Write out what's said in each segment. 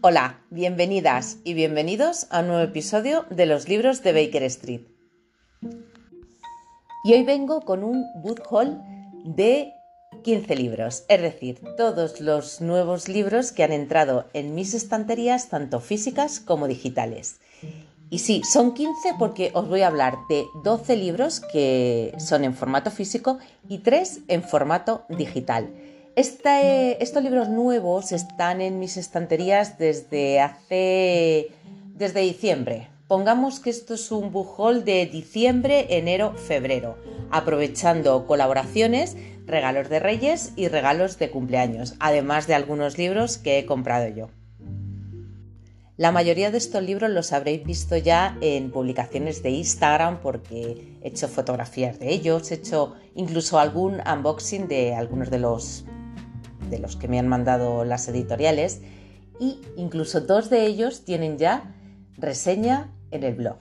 Hola, bienvenidas y bienvenidos a un nuevo episodio de los libros de Baker Street. Y hoy vengo con un book haul de 15 libros, es decir, todos los nuevos libros que han entrado en mis estanterías, tanto físicas como digitales. Y sí, son 15 porque os voy a hablar de 12 libros que son en formato físico y 3 en formato digital. Estos libros nuevos están en mis estanterías desde hace. desde diciembre. Pongamos que esto es un haul de diciembre, enero, febrero, aprovechando colaboraciones, regalos de reyes y regalos de cumpleaños, además de algunos libros que he comprado yo. La mayoría de estos libros los habréis visto ya en publicaciones de Instagram porque he hecho fotografías de ellos, he hecho incluso algún unboxing de algunos de los, de los que me han mandado las editoriales y incluso dos de ellos tienen ya reseña en el blog.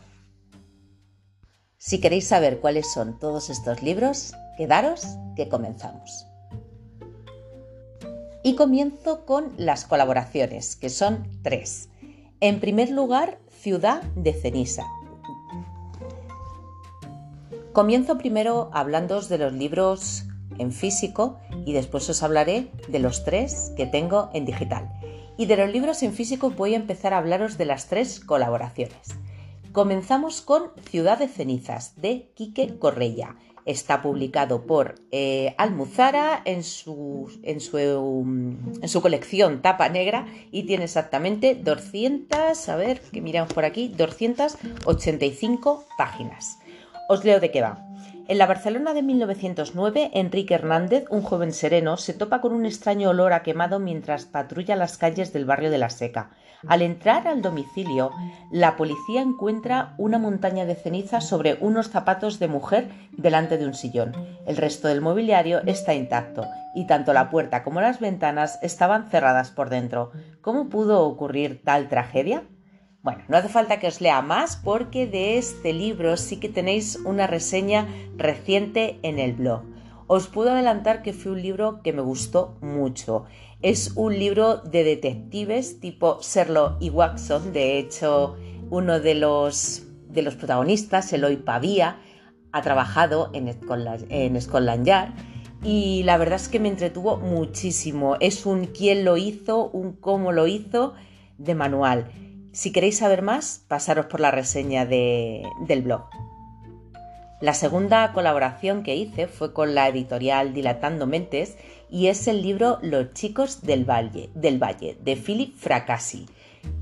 Si queréis saber cuáles son todos estos libros, quedaros que comenzamos. Y comienzo con las colaboraciones, que son tres. En primer lugar, Ciudad de Ceniza. Comienzo primero hablando de los libros en físico y después os hablaré de los tres que tengo en digital. Y de los libros en físico voy a empezar a hablaros de las tres colaboraciones. Comenzamos con Ciudad de Cenizas de Quique Correia Está publicado por eh, Almuzara en su, en, su, en su, colección tapa negra y tiene exactamente 200, a ver, que miramos por aquí, 285 páginas. Os leo de qué va. En la Barcelona de 1909, Enrique Hernández, un joven sereno, se topa con un extraño olor a quemado mientras patrulla las calles del barrio de La Seca. Al entrar al domicilio, la policía encuentra una montaña de cenizas sobre unos zapatos de mujer delante de un sillón. El resto del mobiliario está intacto y tanto la puerta como las ventanas estaban cerradas por dentro. ¿Cómo pudo ocurrir tal tragedia? Bueno, no hace falta que os lea más porque de este libro sí que tenéis una reseña reciente en el blog. Os puedo adelantar que fue un libro que me gustó mucho. Es un libro de detectives tipo Sherlock y Watson. De hecho, uno de los, de los protagonistas, Eloy Pavía, ha trabajado en Scotland, en Scotland Yard y la verdad es que me entretuvo muchísimo. Es un quién lo hizo, un cómo lo hizo de manual. Si queréis saber más, pasaros por la reseña del blog. La segunda colaboración que hice fue con la editorial Dilatando Mentes y es el libro Los chicos del Valle, del Valle de Philip Fracassi.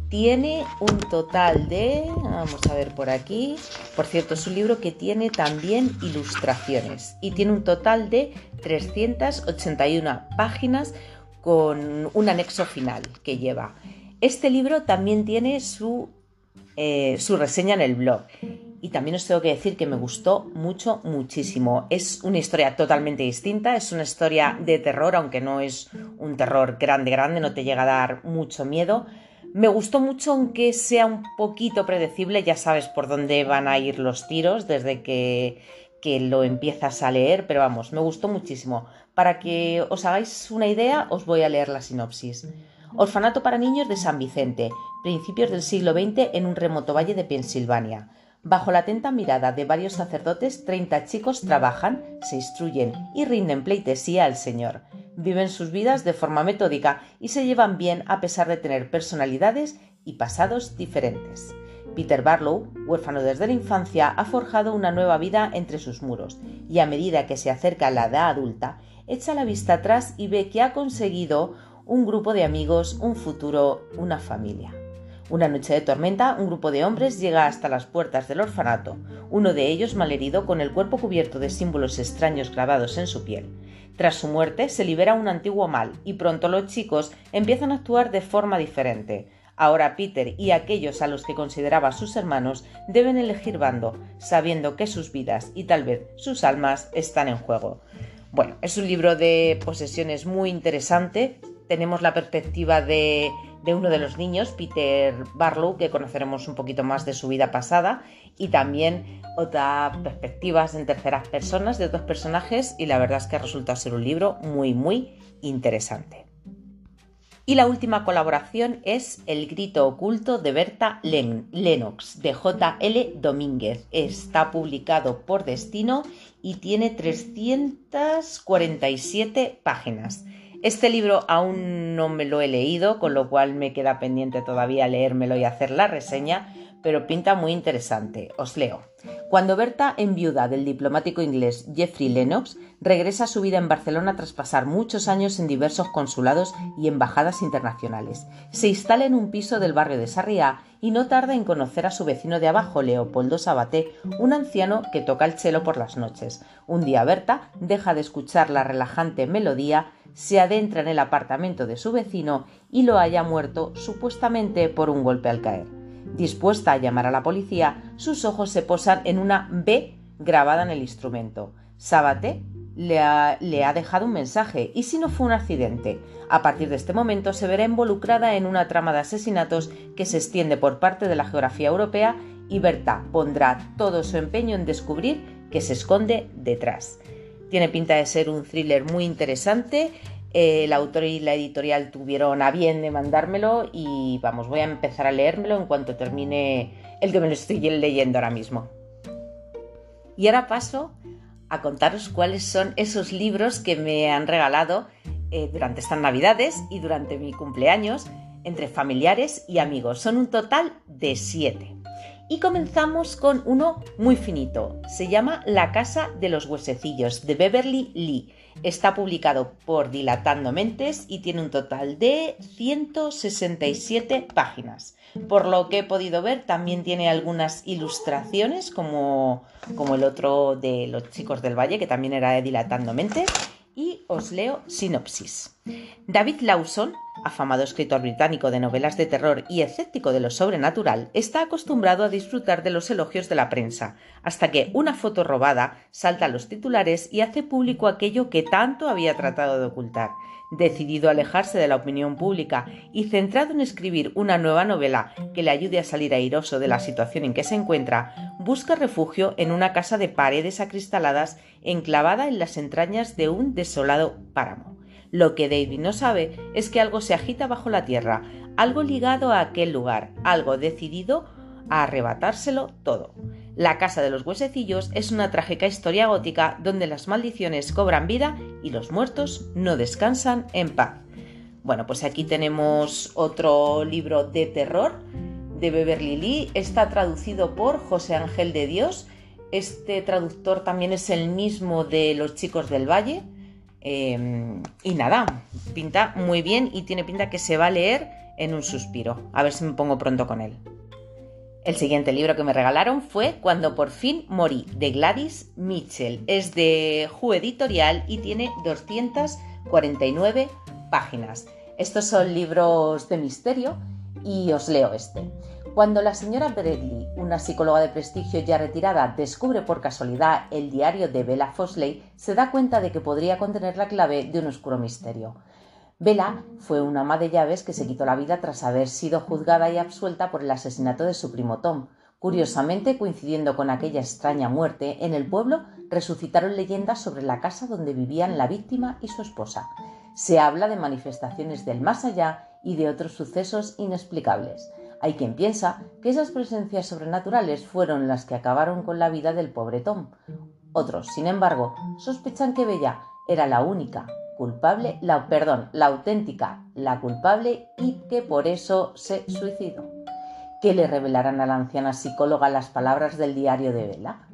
Tiene un total de, vamos a ver por aquí, por cierto, es un libro que tiene también ilustraciones y tiene un total de 381 páginas con un anexo final que lleva. Este libro también tiene su, eh, su reseña en el blog. Y también os tengo que decir que me gustó mucho, muchísimo. Es una historia totalmente distinta, es una historia de terror, aunque no es un terror grande, grande, no te llega a dar mucho miedo. Me gustó mucho, aunque sea un poquito predecible, ya sabes por dónde van a ir los tiros desde que, que lo empiezas a leer, pero vamos, me gustó muchísimo. Para que os hagáis una idea, os voy a leer la sinopsis. Orfanato para niños de San Vicente, principios del siglo XX en un remoto valle de Pensilvania. Bajo la atenta mirada de varios sacerdotes, 30 chicos trabajan, se instruyen y rinden pleitesía al Señor. Viven sus vidas de forma metódica y se llevan bien a pesar de tener personalidades y pasados diferentes. Peter Barlow, huérfano desde la infancia, ha forjado una nueva vida entre sus muros y a medida que se acerca la edad adulta, echa la vista atrás y ve que ha conseguido un grupo de amigos, un futuro, una familia. Una noche de tormenta, un grupo de hombres llega hasta las puertas del orfanato, uno de ellos malherido con el cuerpo cubierto de símbolos extraños grabados en su piel. Tras su muerte se libera un antiguo mal y pronto los chicos empiezan a actuar de forma diferente. Ahora Peter y aquellos a los que consideraba sus hermanos deben elegir bando, sabiendo que sus vidas y tal vez sus almas están en juego. Bueno, es un libro de posesiones muy interesante, tenemos la perspectiva de, uno de los niños, Peter Barlow, que conoceremos un poquito más de su vida pasada, y también otras perspectivas en terceras personas de otros personajes, y la verdad es que resulta ser un libro muy, muy interesante. Y la última colaboración es El grito oculto de Berta Lennox, de J.L. Domínguez. Está publicado por Destino y tiene 347 páginas. Este libro aún no me lo he leído, con lo cual me queda pendiente todavía leérmelo y hacer la reseña, pero pinta muy interesante. Os leo. Cuando Berta, enviuda del diplomático inglés Jeffrey Lennox, regresa a su vida en Barcelona tras pasar muchos años en diversos consulados y embajadas internacionales, se instala en un piso del barrio de Sarriá y no tarda en conocer a su vecino de abajo, Leopoldo Sabaté, un anciano que toca el chelo por las noches. Un día Berta deja de escuchar la relajante melodía, se adentra en el apartamento de su vecino y lo halla muerto supuestamente por un golpe al caer. Dispuesta a llamar a la policía, sus ojos se posan en una B grabada en el instrumento. Sabaté le ha, le ha, dejado un mensaje y si no fue un accidente. A partir de este momento se verá involucrada en una trama de asesinatos que se extiende por parte de la geografía europea y Berta pondrá todo su empeño en descubrir qué se esconde detrás. Tiene pinta de ser un thriller muy interesante el autor y la editorial tuvieron a bien de mandármelo y vamos, voy a empezar a leérmelo en cuanto termine el que me lo estoy leyendo ahora mismo. Y ahora paso a contaros cuáles son esos libros que me han regalado eh, durante estas navidades y durante mi cumpleaños entre familiares y amigos. Son un total de siete. Y comenzamos con uno muy finito. Se llama La Casa de los Huesecillos de Beverly Lee Está publicado por Dilatando Mentes y tiene un total de 167 páginas. Por lo que he podido ver, también tiene algunas ilustraciones, como, como el otro de Los Chicos del Valle, que también era de Dilatando Mentes. Y os leo sinopsis. David Lawson afamado escritor británico de novelas de terror y escéptico de lo sobrenatural, está acostumbrado a disfrutar de los elogios de la prensa, hasta que una foto robada salta a los titulares y hace público aquello que tanto había tratado de ocultar. Decidido a alejarse de la opinión pública y centrado en escribir una nueva novela que le ayude a salir airoso de la situación en que se encuentra, busca refugio en una casa de paredes acristaladas enclavada en las entrañas de un desolado páramo. Lo que David no sabe es que algo se agita bajo la tierra, algo ligado a aquel lugar, algo decidido a arrebatárselo todo. La Casa de los Huesecillos es una trágica historia gótica donde las maldiciones cobran vida y los muertos no descansan en paz. Bueno, pues aquí tenemos otro libro de terror de Beverly Lee. Está traducido por José Ángel de Dios. Este traductor también es el mismo de Los Chicos del Valle. Em, y nada, pinta muy bien y tiene pinta que se va a leer en un suspiro. A ver si me pongo pronto con él. El siguiente libro que me regalaron fue Cuando por fin morí, de Gladys Mitchell. Es de Ju Editorial y tiene 249 páginas. Estos son libros de misterio y os leo este. Cuando la señora Bradley, una psicóloga de prestigio ya retirada, descubre por casualidad el diario de Bella Fosley, se da cuenta de que podría contener la clave de un oscuro misterio. Bella fue una ama de llaves que se quitó la vida tras haber sido juzgada y absuelta por el asesinato de su primo Tom. Curiosamente, coincidiendo con aquella extraña muerte, en el pueblo resucitaron leyendas sobre la casa donde vivían la víctima y su esposa. Se habla de manifestaciones del más allá y de otros sucesos inexplicables. Hay quien piensa que esas presencias sobrenaturales fueron las que acabaron con la vida del pobre Tom. Otros, sin embargo, sospechan que Bella era la única culpable, la, perdón, la auténtica, la culpable y que por eso se suicidó. ¿Qué le revelarán a la anciana psicóloga las palabras del diario de Bella?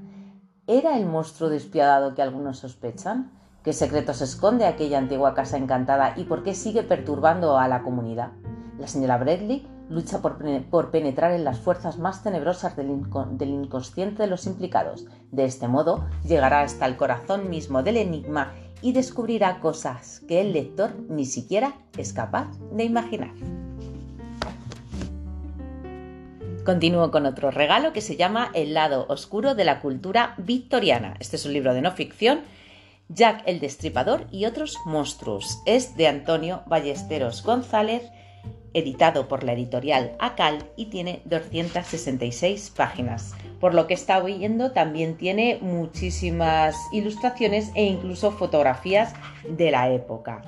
¿Era el monstruo despiadado que algunos sospechan? ¿Qué secretos esconde aquella antigua casa encantada y por qué sigue perturbando a la comunidad? La señora Bradley lucha por, penetrar en las fuerzas más tenebrosas del, inconsciente de los implicados. De este modo, llegará hasta el corazón mismo del enigma y descubrirá cosas que el lector ni siquiera es capaz de imaginar. Continúo con otro regalo que se llama El lado oscuro de la cultura victoriana. Este es un libro de no ficción. Jack el Destripador y otros monstruos. Es de Antonio Ballesteros González editado por la editorial ACAL y tiene 266 páginas. Por lo que está viendo, también tiene muchísimas ilustraciones e incluso fotografías de la época.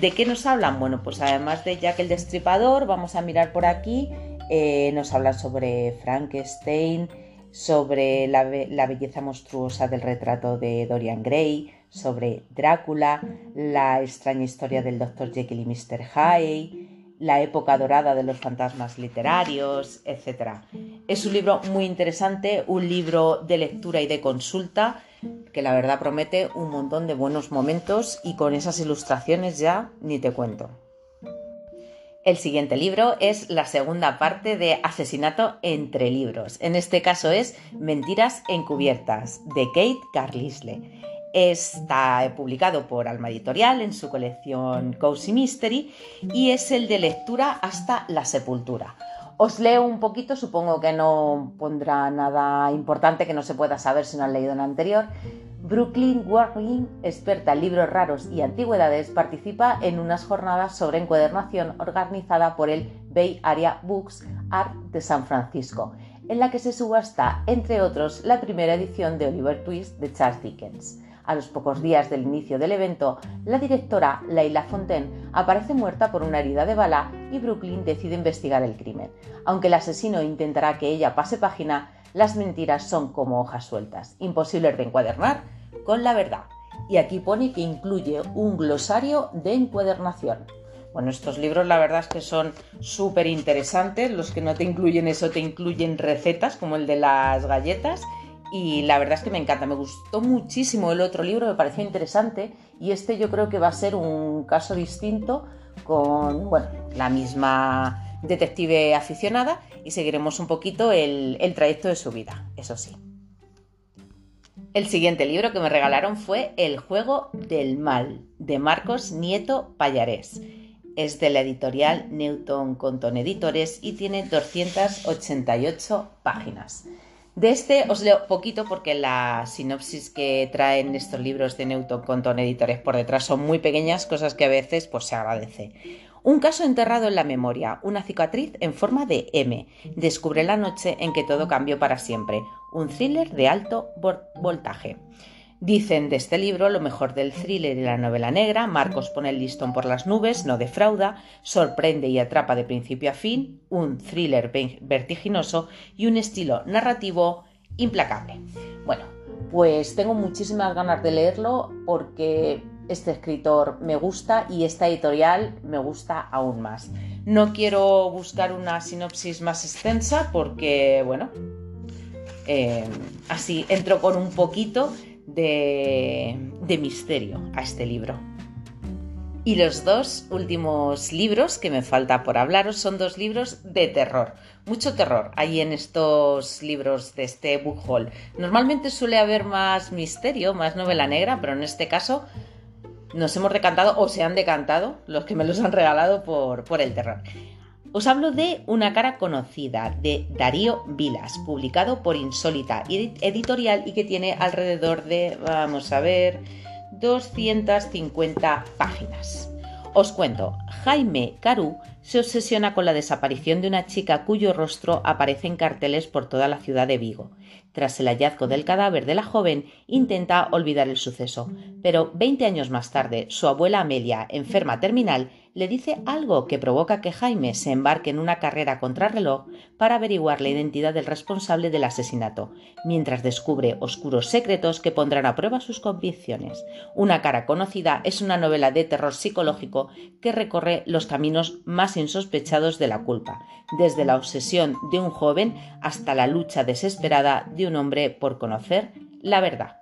¿De qué nos hablan? Bueno, pues además de Jack el Destripador, vamos a mirar por aquí, eh, nos hablan sobre Frankenstein, sobre la, belleza monstruosa del retrato de Dorian Gray, sobre Drácula, la extraña historia del Dr. Jekyll y Mr. Hyde, la época dorada de los fantasmas literarios, etc. Es un libro muy interesante, un libro de lectura y de consulta que la verdad promete un montón de buenos momentos y con esas ilustraciones ya ni te cuento. El siguiente libro es la segunda parte de Asesinato entre libros. En este caso es Mentiras encubiertas de Kate Carlisle. Está publicado por Alma Editorial en su colección Cozy Mystery y es el de lectura hasta la sepultura. Os leo un poquito, supongo que no pondrá nada importante que no se pueda saber si no han leído en anterior. Brooklyn Warling, experta en libros raros y antigüedades, participa en unas jornadas sobre encuadernación organizada por el Bay Area Books Art de San Francisco, en la que se subasta, entre otros, la primera edición de Oliver Twist de Charles Dickens. A los pocos días del inicio del evento, la directora Leila Fontaine aparece muerta por una herida de bala y Brooklyn decide investigar el crimen. Aunque el asesino intentará que ella pase página, las mentiras son como hojas sueltas, imposibles de encuadernar con la verdad. Y aquí pone que incluye un glosario de encuadernación. Bueno, estos libros la verdad es que son súper interesantes. Los que no te incluyen eso te incluyen recetas como el de las galletas y la verdad es que me encanta, me gustó muchísimo el otro libro, me pareció interesante y este yo creo que va a ser un caso distinto con bueno, la misma detective aficionada y seguiremos un poquito el, el trayecto de su vida, eso sí. El siguiente libro que me regalaron fue El juego del mal, de Marcos Nieto Payarés. Es de la editorial Newton Conton Editores y tiene 288 páginas. De este os leo poquito porque la sinopsis que traen estos libros de Newton Conton Editores por detrás son muy pequeñas, cosas que a veces pues, se agradece. Un caso enterrado en la memoria, una cicatriz en forma de M. Descubre la noche en que todo cambió para siempre. Un thriller de alto voltaje. Dicen de este libro lo mejor del thriller y la novela negra, Marcos pone el listón por las nubes, no defrauda, sorprende y atrapa de principio a fin, un thriller vertiginoso y un estilo narrativo implacable. Bueno, pues tengo muchísimas ganas de leerlo porque este escritor me gusta y esta editorial me gusta aún más. No quiero buscar una sinopsis más extensa porque, bueno, eh, así entro con un poquito de, misterio a este libro. Y los dos últimos libros que me falta por hablaros son dos libros de terror. Mucho terror hay en estos libros de este book haul. Normalmente suele haber más misterio, más novela negra, pero en este caso nos hemos decantado o se han decantado los que me los han regalado por, por el terror. Os hablo de Una cara conocida de Darío Vilas, publicado por Insólita Editorial y que tiene alrededor de, vamos a ver, 250 páginas. Os cuento, Jaime Caru se obsesiona con la desaparición de una chica cuyo rostro aparece en carteles por toda la ciudad de Vigo. Tras el hallazgo del cadáver de la joven, intenta olvidar el suceso, pero 20 años más tarde, su abuela Amelia, enferma terminal, le dice algo que provoca que Jaime se embarque en una carrera contrarreloj para averiguar la identidad del responsable del asesinato, mientras descubre oscuros secretos que pondrán a prueba sus convicciones. Una cara conocida es una novela de terror psicológico que recorre los caminos más insospechados de la culpa, desde la obsesión de un joven hasta la lucha desesperada de un hombre por conocer la verdad.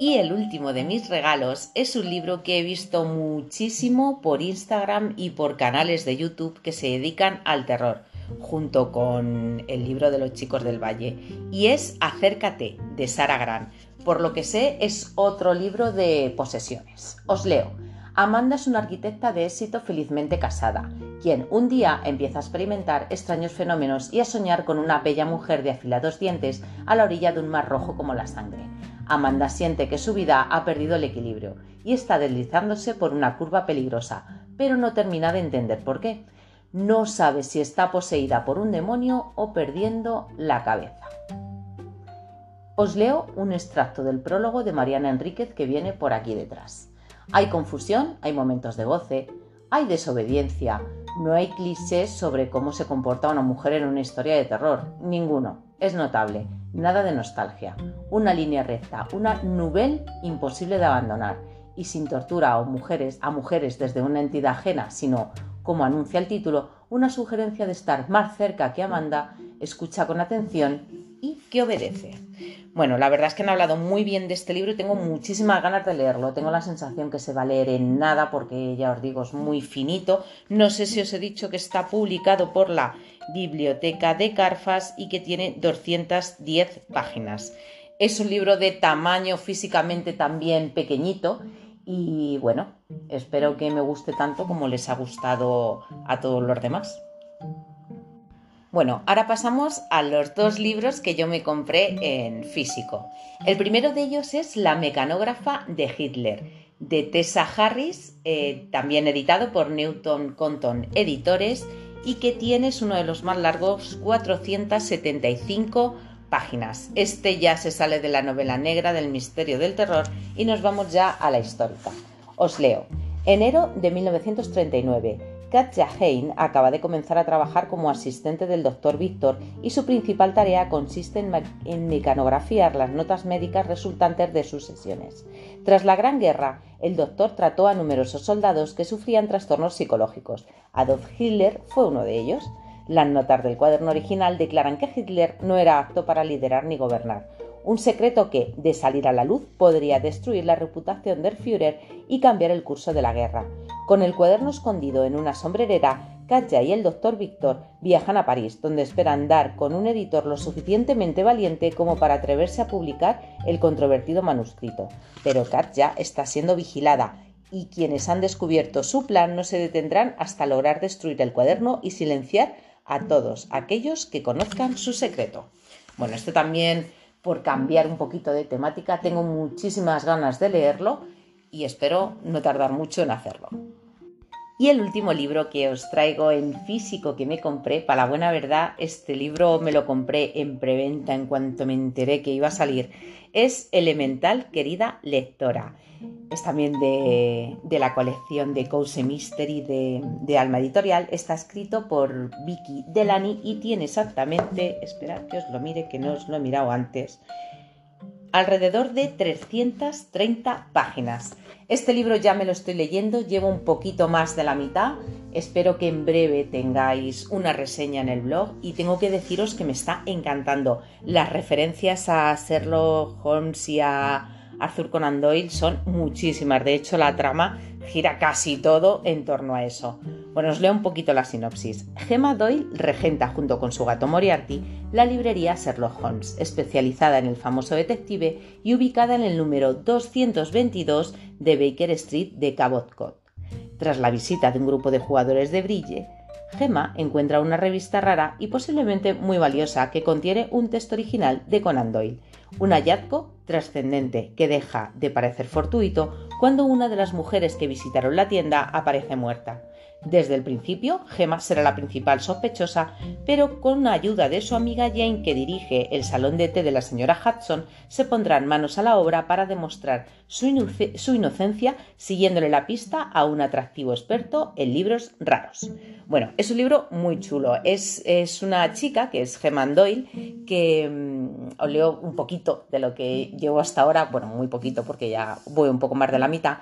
Y el último de mis regalos es un libro que he visto muchísimo por Instagram y por canales de YouTube que se dedican al terror, junto con el libro de los chicos del valle. Y es Acércate, de Sara Gran. Por lo que sé, es otro libro de posesiones. Os leo. Amanda es una arquitecta de éxito felizmente casada, quien un día empieza a experimentar extraños fenómenos y a soñar con una bella mujer de afilados dientes a la orilla de un mar rojo como la sangre. Amanda siente que su vida ha perdido el equilibrio y está deslizándose por una curva peligrosa, pero no termina de entender por qué. No sabe si está poseída por un demonio o perdiendo la cabeza. Os leo un extracto del prólogo de Mariana Enríquez que viene por aquí detrás. Hay confusión, hay momentos de goce, hay desobediencia, no hay clichés sobre cómo se comporta una mujer en una historia de terror, ninguno. Es notable, nada de nostalgia, una línea recta, una nubel imposible de abandonar y sin tortura a mujeres, a mujeres desde una entidad ajena, sino, como anuncia el título, una sugerencia de estar más cerca que Amanda, escucha con atención y que obedece. Bueno, la verdad es que han hablado muy bien de este libro y tengo muchísimas ganas de leerlo. Tengo la sensación que se va a leer en nada porque ya os digo, es muy finito. No sé si os he dicho que está publicado por la Biblioteca de Carfas y que tiene 210 páginas. Es un libro de tamaño físicamente también pequeñito y bueno, espero que me guste tanto como les ha gustado a todos los demás. Bueno, ahora pasamos a los dos libros que yo me compré en físico. El primero de ellos es La mecanógrafa de Hitler, de Tessa Harris, eh, también editado por Newton Compton Editores y que tiene uno de los más largos, 475 páginas. Este ya se sale de la novela negra del misterio del terror y nos vamos ya a la histórica. Os leo. Enero de 1939. Katja Hein acaba de comenzar a trabajar como asistente del doctor Víctor y su principal tarea consiste en, mecanografiar las notas médicas resultantes de sus sesiones. Tras la Gran Guerra, el doctor trató a numerosos soldados que sufrían trastornos psicológicos. Adolf Hitler fue uno de ellos. Las notas del cuaderno original declaran que Hitler no era apto para liderar ni gobernar un secreto que, de salir a la luz, podría destruir la reputación del Führer y cambiar el curso de la guerra. Con el cuaderno escondido en una sombrerera, Katja y el doctor Víctor viajan a París, donde esperan dar con un editor lo suficientemente valiente como para atreverse a publicar el controvertido manuscrito. Pero Katja está siendo vigilada y quienes han descubierto su plan no se detendrán hasta lograr destruir el cuaderno y silenciar a todos aquellos que conozcan su secreto. Bueno, esto también por cambiar un poquito de temática. Tengo muchísimas ganas de leerlo y espero no tardar mucho en hacerlo. Y el último libro que os traigo en físico que me compré, para la buena verdad, este libro me lo compré en preventa en cuanto me enteré que iba a salir, es Elemental, querida lectora. Es también de, la colección de Couse Mystery de, de, Alma Editorial. Está escrito por Vicky Delany y tiene exactamente, esperad que os lo mire, que no os lo he mirado antes, alrededor de 330 páginas. Este libro ya me lo estoy leyendo, llevo un poquito más de la mitad. Espero que en breve tengáis una reseña en el blog y tengo que deciros que me está encantando. Las referencias a Sherlock Holmes y a Arthur Conan Doyle son muchísimas. De hecho, la trama gira casi todo en torno a eso. Bueno, os leo un poquito la sinopsis. Gemma Doyle regenta junto con su gato Moriarty la librería Sherlock Holmes, especializada en el famoso detective y ubicada en el número 222 de Baker Street de Cabot. Tras la visita de un grupo de jugadores de Brille, Gemma encuentra una revista rara y posiblemente muy valiosa que contiene un texto original de Conan Doyle, un hallazgo trascendente que deja de parecer fortuito cuando una de las mujeres que visitaron la tienda aparece muerta. Desde el principio, Gemma será la principal sospechosa, pero con la ayuda de su amiga Jane, que dirige el salón de té de la señora Hudson, se pondrán manos a la obra para demostrar su, inocencia siguiéndole la pista a un atractivo experto en libros raros. Bueno, es un libro muy chulo. Es, una chica, que es Gemma Doyle, que mm, os leo un poquito de lo que llevo hasta ahora, bueno, muy poquito porque ya voy un poco más de la mitad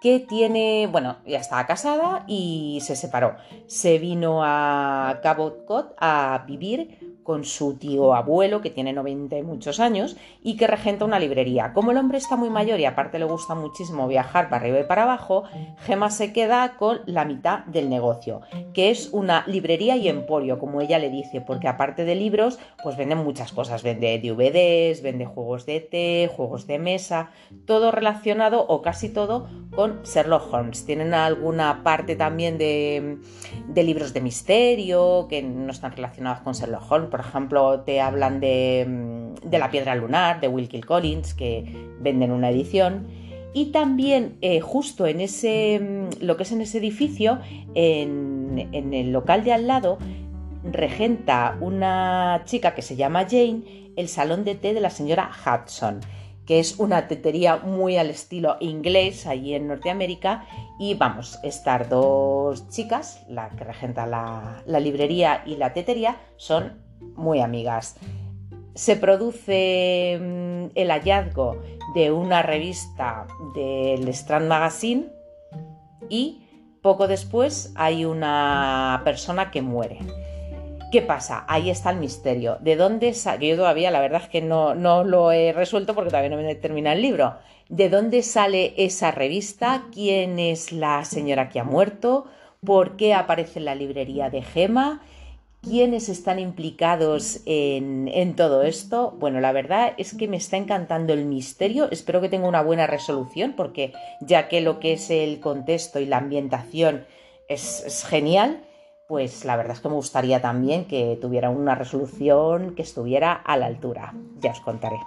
que tiene, bueno, ya estaba casada y se separó. Se vino a Cabot Cod a vivir con su tío abuelo, que tiene 90 y muchos años, y que regenta una librería. Como el hombre está muy mayor y aparte le gusta muchísimo viajar para arriba y para abajo, Gemma se queda con la mitad del negocio, que es una librería y emporio, como ella le dice, porque aparte de libros, pues venden muchas cosas. Vende DVDs, vende juegos de té, juegos de mesa, todo relacionado o casi todo con Sherlock Holmes. Tienen alguna parte también de, libros de misterio que no están relacionados con Sherlock Holmes por ejemplo, te hablan de, La Piedra Lunar, de Wilkie Collins, que venden una edición. Y también, eh, justo en ese, lo que es en ese edificio, en el local de al lado, regenta una chica que se llama Jane el salón de té de la señora Hudson que es una tetería muy al estilo inglés allí en Norteamérica. Y vamos, estas dos chicas, la que regenta la, la librería y la tetería, son muy amigas. Se produce mm, el hallazgo de una revista del Strand Magazine y poco después hay una persona que muere. ¿Qué pasa? Ahí está el misterio. ¿De dónde sale? Yo todavía, la verdad es que no, no lo he resuelto porque todavía no me termina el libro. ¿De dónde sale esa revista? ¿Quién es la señora que ha muerto? ¿Por qué aparece en la librería de Gema? ¿Quiénes están implicados en, en, todo esto? Bueno, la verdad es que me está encantando el misterio. Espero que tenga una buena resolución porque ya que lo que es el contexto y la ambientación es, es genial, pues la verdad es que me gustaría también que tuviera una resolución que estuviera a la altura. Ya os contaré.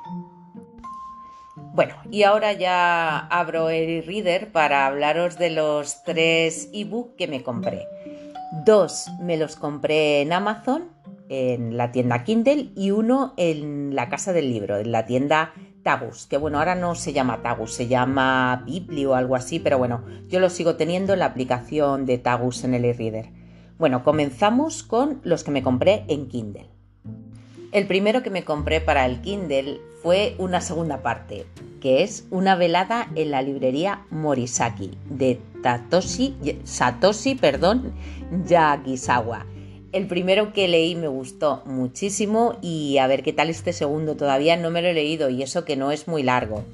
Bueno, y ahora ya abro el reader para hablaros de los tres ebook que me compré. Dos me los compré en Amazon, en la tienda Kindle, y uno en la casa del libro, en la tienda Tagus, que bueno, ahora no se llama Tagus, se llama Biblio o algo así, pero bueno, yo lo sigo teniendo en la aplicación de Tagus en el e-reader. Bueno, comenzamos con los que me compré en Kindle. El primero que me compré para el Kindle fue una segunda parte, que es una velada en la librería Morisaki de Tatoshi, Satoshi perdón, Yagisawa. El primero que leí me gustó muchísimo y a ver qué tal este segundo todavía no me lo he leído y eso que no es muy largo.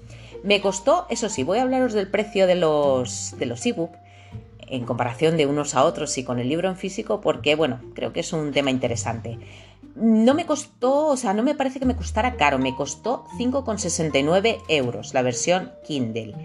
Me costó, eso sí, voy a hablaros del precio de los, de los ebook en comparación de unos a otros y con el libro en físico porque, bueno, creo que es un tema interesante. No me costó, o sea, no me parece que me costara caro, me costó 5,69 euros la versión Kindle.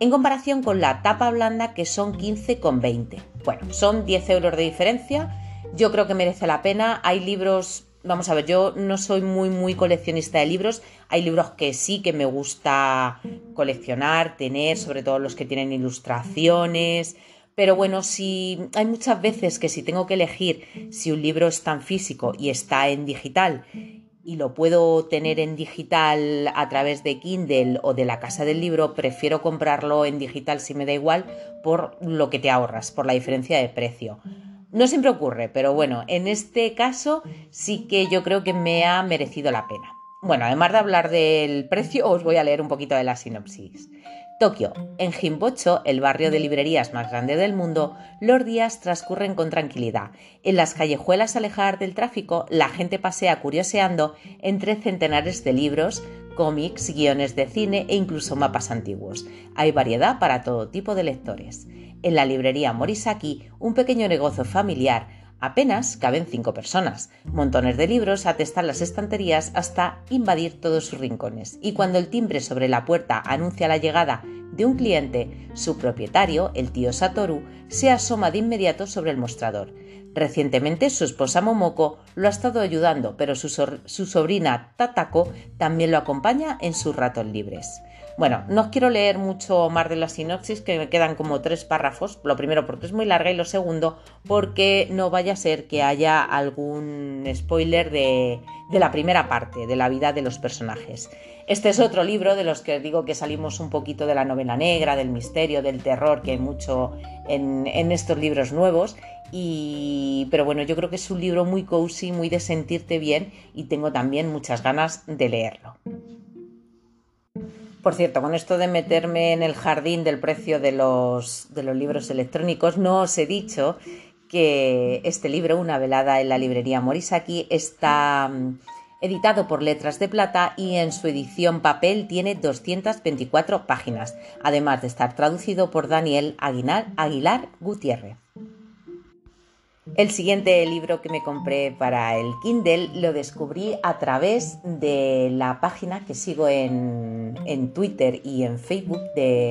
En comparación con la tapa blanda que son 15,20. Bueno, son 10 euros de diferencia. Yo creo que merece la pena. Hay libros vamos a ver, yo no soy muy, muy coleccionista de libros. Hay libros que sí que me gusta coleccionar, tener, sobre todo los que tienen ilustraciones, pero bueno, si hay muchas veces que si tengo que elegir si un libro está en físico y está en digital y lo puedo tener en digital a través de Kindle o de la casa del libro, prefiero comprarlo en digital si me da igual por lo que te ahorras, por la diferencia de precio. No siempre ocurre, pero bueno, en este caso sí que yo creo que me ha merecido la pena. Bueno, además de hablar del precio, os voy a leer un poquito de la sinopsis. Tokio. En Jimbocho, el barrio de librerías más grande del mundo, los días transcurren con tranquilidad. En las callejuelas alejadas del tráfico, la gente pasea curioseando entre centenares de libros, cómics, guiones de cine e incluso mapas antiguos. Hay variedad para todo tipo de lectores. En la librería Morisaki, un pequeño negocio familiar, Apenas caben cinco personas. Montones de libros atestan las estanterías hasta invadir todos sus rincones. Y cuando el timbre sobre la puerta anuncia la llegada de un cliente, su propietario, el tío Satoru, se asoma de inmediato sobre el mostrador. Recientemente su esposa Momoko lo ha estado ayudando, pero su, sobrina Tatako también lo acompaña en sus ratos libres. Bueno, no os quiero leer mucho más de la sinopsis, que me quedan como tres párrafos. Lo primero porque es muy larga y lo segundo porque no vaya a ser que haya algún spoiler de, la primera parte, de la vida de los personajes. Este es otro libro de los que digo que salimos un poquito de la novela negra, del misterio, del terror, que hay mucho en, en estos libros nuevos. Y, pero bueno, yo creo que es un libro muy cozy, muy de sentirte bien y tengo también muchas ganas de leerlo. Por cierto, con esto de meterme en el jardín del precio de los, de los libros electrónicos, no os he dicho que este libro, Una velada en la librería Morisaki, está mm, editado por Letras de Plata y en su edición papel tiene 224 páginas, además de estar traducido por Daniel Aguilar, Aguilar Gutiérrez. El siguiente libro que me compré para el Kindle lo descubrí a través de la página que sigo en, Twitter y en Facebook,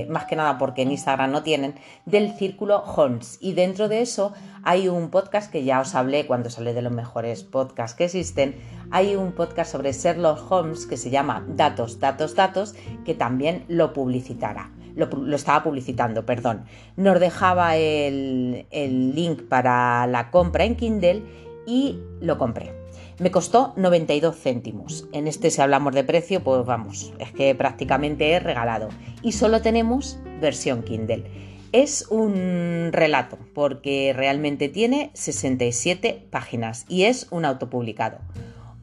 más que nada porque en Instagram no tienen, del Círculo Holmes. Y dentro de eso hay un podcast que ya os hablé cuando os hablé de los mejores podcasts que existen. Hay un podcast sobre Sherlock Holmes que se llama Datos, Datos, Datos, que también lo publicitará lo, estaba publicitando, perdón. Nos dejaba el, el link para la compra en Kindle y lo compré. Me costó 92 céntimos. En este si hablamos de precio, pues vamos, es que prácticamente es regalado. Y solo tenemos versión Kindle. Es un relato porque realmente tiene 67 páginas y es un autopublicado.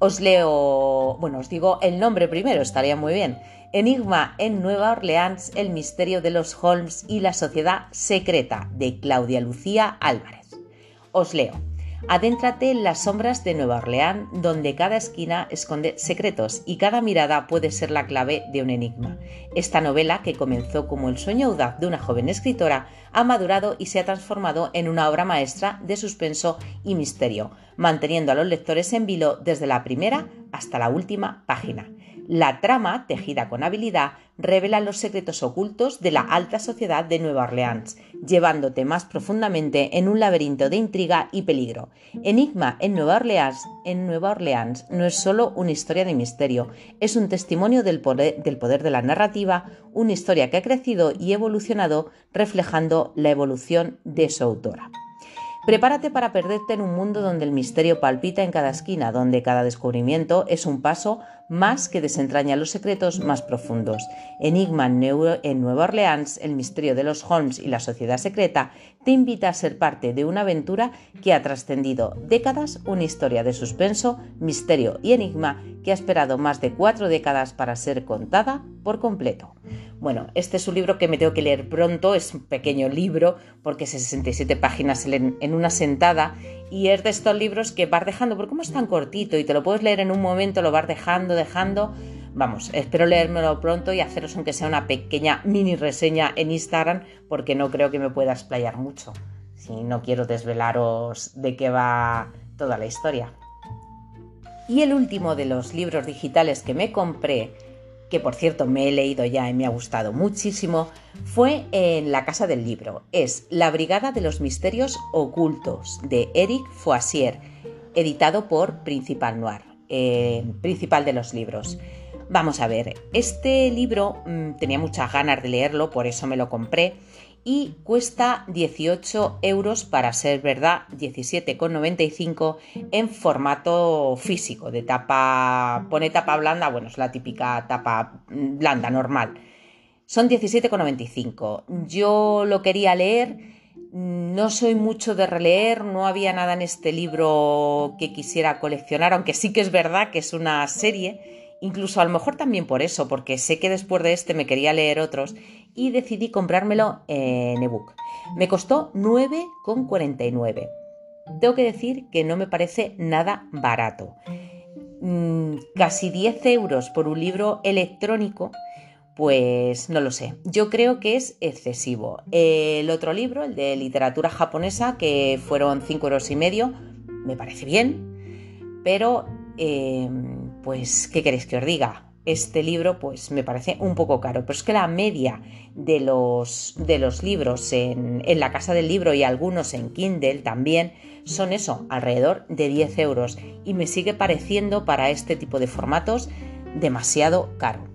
Os leo, bueno, os digo el nombre primero, estaría muy bien. Enigma en Nueva Orleans, el misterio de los Holmes y la sociedad secreta de Claudia Lucía Álvarez. Os leo. Adéntrate en las sombras de Nueva Orleans, donde cada esquina esconde secretos y cada mirada puede ser la clave de un enigma. Esta novela, que comenzó como el sueño audaz de una joven escritora, ha madurado y se ha transformado en una obra maestra de suspenso y misterio, manteniendo a los lectores en vilo desde la primera hasta la última página. La trama, tejida con habilidad, revela los secretos ocultos de la alta sociedad de Nueva Orleans, llevándote más profundamente en un laberinto de intriga y peligro. Enigma en Nueva Orleans, en Nueva Orleans no es solo una historia de misterio, es un testimonio del poder, del poder de la narrativa, una historia que ha crecido y evolucionado reflejando la evolución de su autora. Prepárate para perderte en un mundo donde el misterio palpita en cada esquina, donde cada descubrimiento es un paso más que desentraña los secretos más profundos. Enigma en Nueva Orleans, el misterio de los Holmes y la sociedad secreta, te invita a ser parte de una aventura que ha trascendido décadas, una historia de suspenso, misterio y enigma que ha esperado más de cuatro décadas para ser contada por completo. Bueno, este es un libro que me tengo que leer pronto, es un pequeño libro porque es 67 páginas en una sentada y es de estos libros que vas dejando, porque como es tan cortito y te lo puedes leer en un momento, lo vas dejando, dejando. Vamos, espero leérmelo pronto y haceros aunque sea una pequeña mini reseña en Instagram porque no creo que me pueda explayar mucho. Si no quiero desvelaros de qué va toda la historia. Y el último de los libros digitales que me compré que por cierto me he leído ya y me ha gustado muchísimo, fue en La Casa del Libro. Es La Brigada de los Misterios Ocultos de Eric Foisier, editado por Principal Noir, eh, principal de los libros. Vamos a ver, este libro mm, tenía muchas ganas de leerlo, por eso me lo compré y cuesta 18 euros para ser verdad, 17,95 en formato físico, de tapa, pone tapa blanda, bueno, es la típica tapa blanda normal. Son 17,95. Yo lo quería leer, no soy mucho de releer, no había nada en este libro que quisiera coleccionar, aunque sí que es verdad que es una serie Incluso a lo mejor también por eso, porque sé que después de este me quería leer otros y decidí comprármelo en ebook. Me costó 9,49. Tengo que decir que no me parece nada barato. Mm, casi 10 euros por un libro electrónico, pues no lo sé. Yo creo que es excesivo. El otro libro, el de literatura japonesa, que fueron 5 euros y medio, me parece bien, pero eh, pues, ¿qué queréis que os diga? Este libro, pues, me parece un poco caro, pero es que la media de los, de los libros en, en la casa del libro y algunos en Kindle también son eso, alrededor de 10 euros. Y me sigue pareciendo para este tipo de formatos demasiado caro.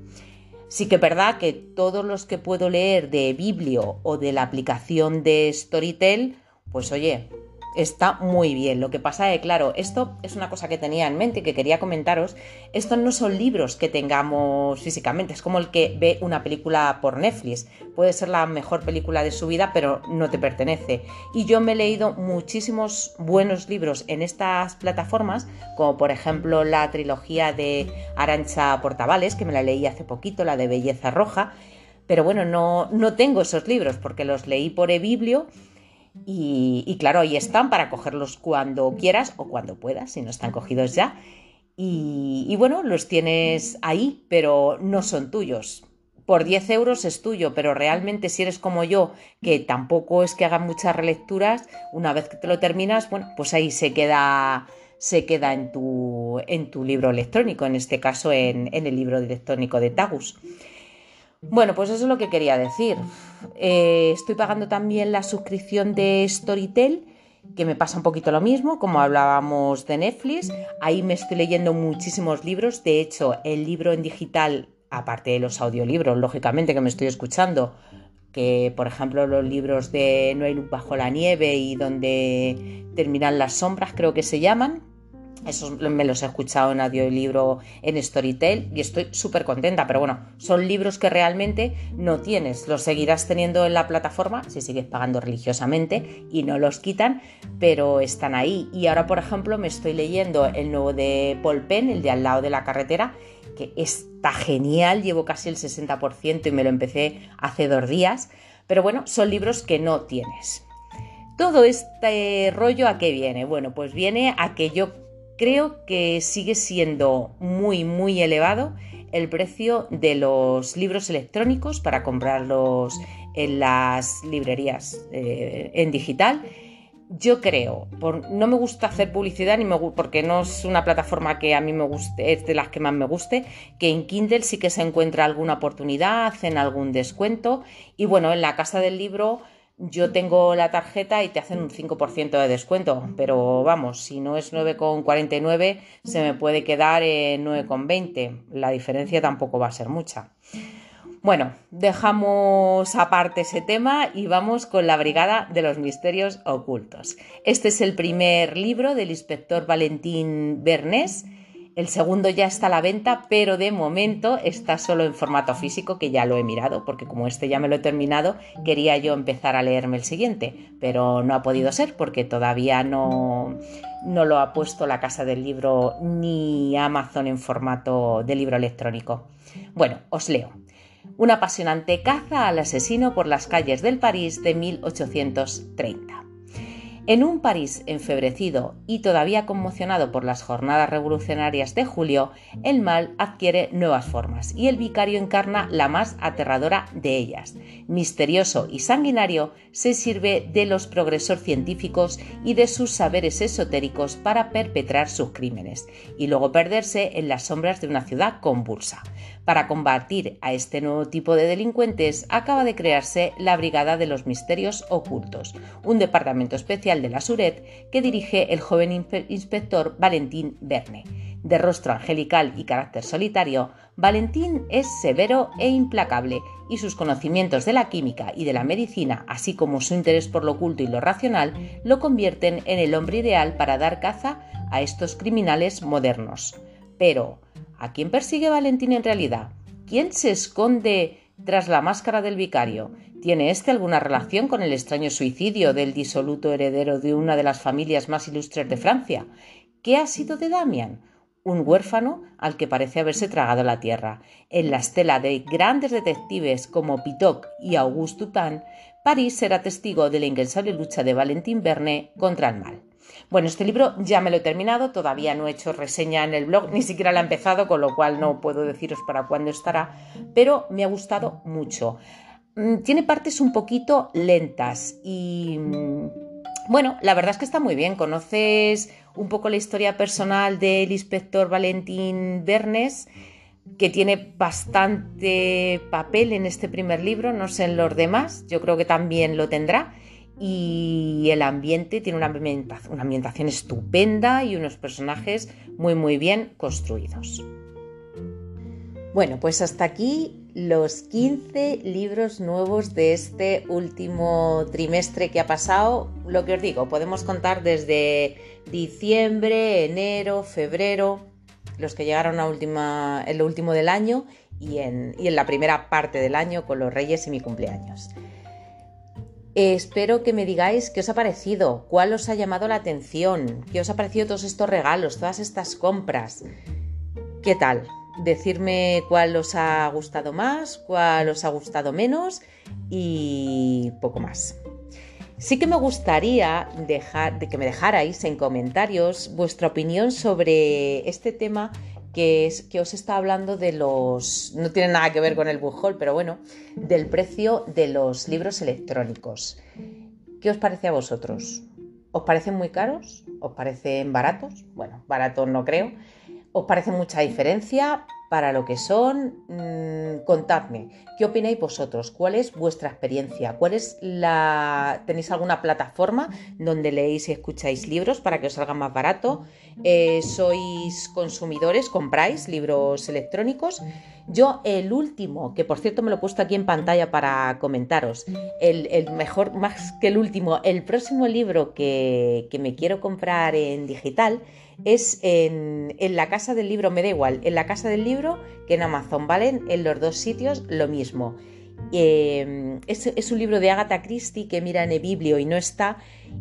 Sí que es verdad que todos los que puedo leer de Biblio o de la aplicación de Storytel, pues oye, está muy bien. Lo que pasa es que, claro, esto es una cosa que tenía en mente y que quería comentaros. Estos no son libros que tengamos físicamente, es como el que ve una película por Netflix. Puede ser la mejor película de su vida, pero no te pertenece. Y yo me he leído muchísimos buenos libros en estas plataformas, como por ejemplo la trilogía de Arancha Portavales, que me la leí hace poquito, la de Belleza Roja. Pero bueno, no, no tengo esos libros porque los leí por eBiblio y, claro, ahí están para cogerlos cuando quieras o cuando puedas, si no están cogidos ya. Y, bueno, los tienes ahí, pero no son tuyos. Por 10 euros es tuyo, pero realmente si eres como yo, que tampoco es que hagan muchas relecturas, una vez que te lo terminas, bueno, pues ahí se queda, se queda en, tu, en tu libro electrónico, en este caso en, en el libro electrónico de Tagus. Bueno, pues eso es lo que quería decir. Eh, estoy pagando también la suscripción de Storytel, que me pasa un poquito lo mismo, como hablábamos de Netflix. Ahí me estoy leyendo muchísimos libros. De hecho, el libro en digital, aparte de los audiolibros, lógicamente, que me estoy escuchando, que por ejemplo los libros de No hay luz bajo la nieve y donde terminan las sombras, creo que se llaman, Esos me los he escuchado en audiolibro en Storytel y estoy súper contenta. Pero bueno, son libros que realmente no tienes. Los seguirás teniendo en la plataforma si sigues pagando religiosamente y no los quitan, pero están ahí. Y ahora, por ejemplo, me estoy leyendo el nuevo de Paul Penn, el de al lado de la carretera, que está genial. Llevo casi el 60% y me lo empecé hace dos días. Pero bueno, son libros que no tienes. Todo este rollo a qué viene? Bueno, pues viene a que yo creo que sigue siendo muy, muy elevado el precio de los libros electrónicos para comprarlos en las librerías eh, en digital. Yo creo, no me gusta hacer publicidad ni porque no es una plataforma que a mí me guste, es de las que más me guste, que en Kindle sí que se encuentra alguna oportunidad, hacen algún descuento y bueno, en la casa del libro yo tengo la tarjeta y te hacen un 5% de descuento, pero vamos, si no es 9,49 se me puede quedar en 9,20. La diferencia tampoco va a ser mucha. Bueno, dejamos aparte ese tema y vamos con la Brigada de los Misterios Ocultos. Este es el primer libro del inspector Valentín Bernés el segundo ya está a la venta, pero de momento está solo en formato físico, que ya lo he mirado, porque como este ya me lo he terminado, quería yo empezar a leerme el siguiente, pero no ha podido ser porque todavía no, no lo ha puesto la casa del libro ni Amazon en formato de libro electrónico. Bueno, os leo. Una apasionante caza al asesino por las calles del París de 1830. En un París enfebrecido y todavía conmocionado por las jornadas revolucionarias de julio, el mal adquiere nuevas formas y el vicario encarna la más aterradora de ellas. Misterioso y sanguinario, se sirve de los progresos científicos y de sus saberes esotéricos para perpetrar sus crímenes y luego perderse en las sombras de una ciudad convulsa. Para combatir a este nuevo tipo de delincuentes acaba de crearse la Brigada de los Misterios Ocultos, un departamento especial de la Suret que dirige el joven inspector Valentín Verne. De rostro angelical y carácter solitario, Valentín es severo e implacable y sus conocimientos de la química y de la medicina, así como su interés por lo oculto y lo racional, lo convierten en el hombre ideal para dar caza a estos criminales modernos. Pero, ¿A quién persigue Valentín en realidad? ¿Quién se esconde tras la máscara del vicario? ¿Tiene este alguna relación con el extraño suicidio del disoluto heredero de una de las familias más ilustres de Francia? ¿Qué ha sido de Damian? Un huérfano al que parece haberse tragado la tierra. En la estela de grandes detectives como Pitoc y Auguste Dupin, París será testigo de la incansable lucha de Valentín Verne contra el mal. Bueno, este libro ya me lo he terminado, todavía no he hecho reseña en el blog, ni siquiera lo he empezado, con lo cual no puedo deciros para cuándo estará, pero me ha gustado mucho. Mm, tiene partes un poquito lentas y... Bueno, la verdad es que está muy bien. Conoces un poco la historia personal del inspector Valentín Bernes, que tiene bastante papel en este primer libro, no sé en los demás, yo creo que también lo tendrá y el ambiente tiene una ambientación, estupenda y unos personajes muy muy bien construidos. Bueno, pues hasta aquí los 15 libros nuevos de este último trimestre que ha pasado. Lo que os digo, podemos contar desde diciembre, enero, febrero, los que llegaron a última, en lo último del año y en, y en la primera parte del año con los Reyes y mi cumpleaños. Espero que me digáis qué os ha parecido, cuál os ha llamado la atención, qué os ha parecido todos estos regalos, todas estas compras. ¿Qué tal? Decirme cuál os ha gustado más, cuál os ha gustado menos y poco más. Sí que me gustaría dejar, de que me dejarais en comentarios vuestra opinión sobre este tema que, es, que os está hablando de los, no tiene nada que ver con el bujol, pero bueno, del precio de los libros electrónicos. ¿Qué os parece a vosotros? ¿Os parecen muy caros? ¿Os parecen baratos? Bueno, baratos no creo. ¿Os parece mucha diferencia? para lo que son, mm, contadme, ¿qué opináis vosotros? ¿Cuál es vuestra experiencia? ¿Cuál es la... ¿Tenéis alguna plataforma donde leéis y escucháis libros para que os salga más barato? Eh, ¿Sois consumidores? ¿Compráis libros electrónicos? Yo el último, que por cierto me lo he puesto aquí en pantalla para comentaros, el, mejor, más que el último, el próximo libro que, que me quiero comprar en digital es en, la casa del libro, me da igual, en la casa del libro que en Amazon, ¿valen? En los dos sitios lo mismo. Em, es, un libro de Agatha Christie que mira en el biblio y no está,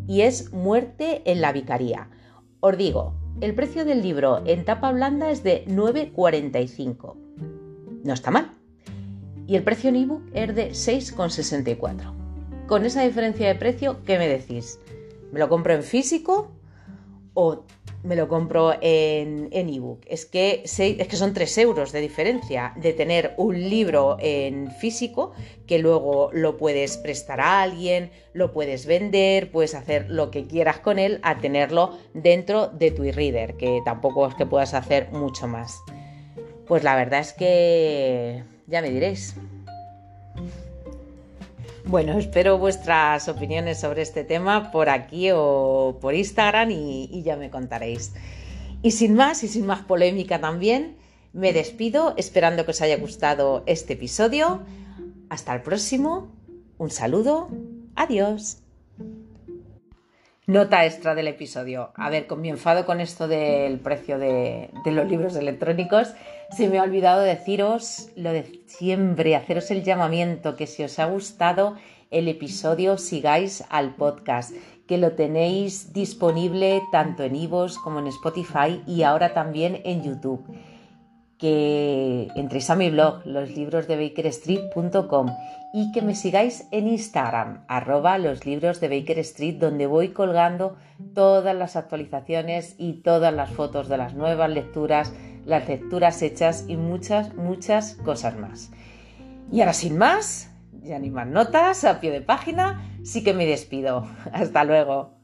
y es Muerte en la Vicaría. Os digo, el precio del libro en tapa blanda es de 9,45. No está mal. Y el precio en ebook es de 6,64. Con esa diferencia de precio, ¿qué me decís? ¿Me lo compro en físico o me lo compro en ebook. es, que, es que son 3 euros de diferencia de tener un libro en físico que luego lo puedes prestar a alguien, lo puedes vender, puedes hacer lo que quieras con él a tenerlo dentro de tu e-reader, que tampoco es que puedas hacer mucho más. Pues la verdad es que ya me diréis. Bueno, espero vuestras opiniones sobre este tema por aquí o por Instagram y, ya me contaréis. Y sin más, y sin más polémica también, me despido esperando que os haya gustado este episodio. Hasta el próximo. Un saludo. Adiós. Nota extra del episodio. A ver, con enfado con esto del precio de los libros electrónicos, se me ha olvidado deciros lo de siempre, haceros el llamamiento, que si os ha gustado el episodio sigáis al podcast, que lo tenéis disponible tanto en Ivos como en Spotify y ahora también en YouTube. Que entréis a mi blog, los libros de bakerstreet.com y que me sigáis en Instagram, arroba los de donde voy colgando todas las actualizaciones y todas las fotos de las nuevas lecturas, las lecturas hechas y muchas, muchas cosas más. Y ahora sin más, ya ni más notas a pie de página, sí que me despido. Hasta luego.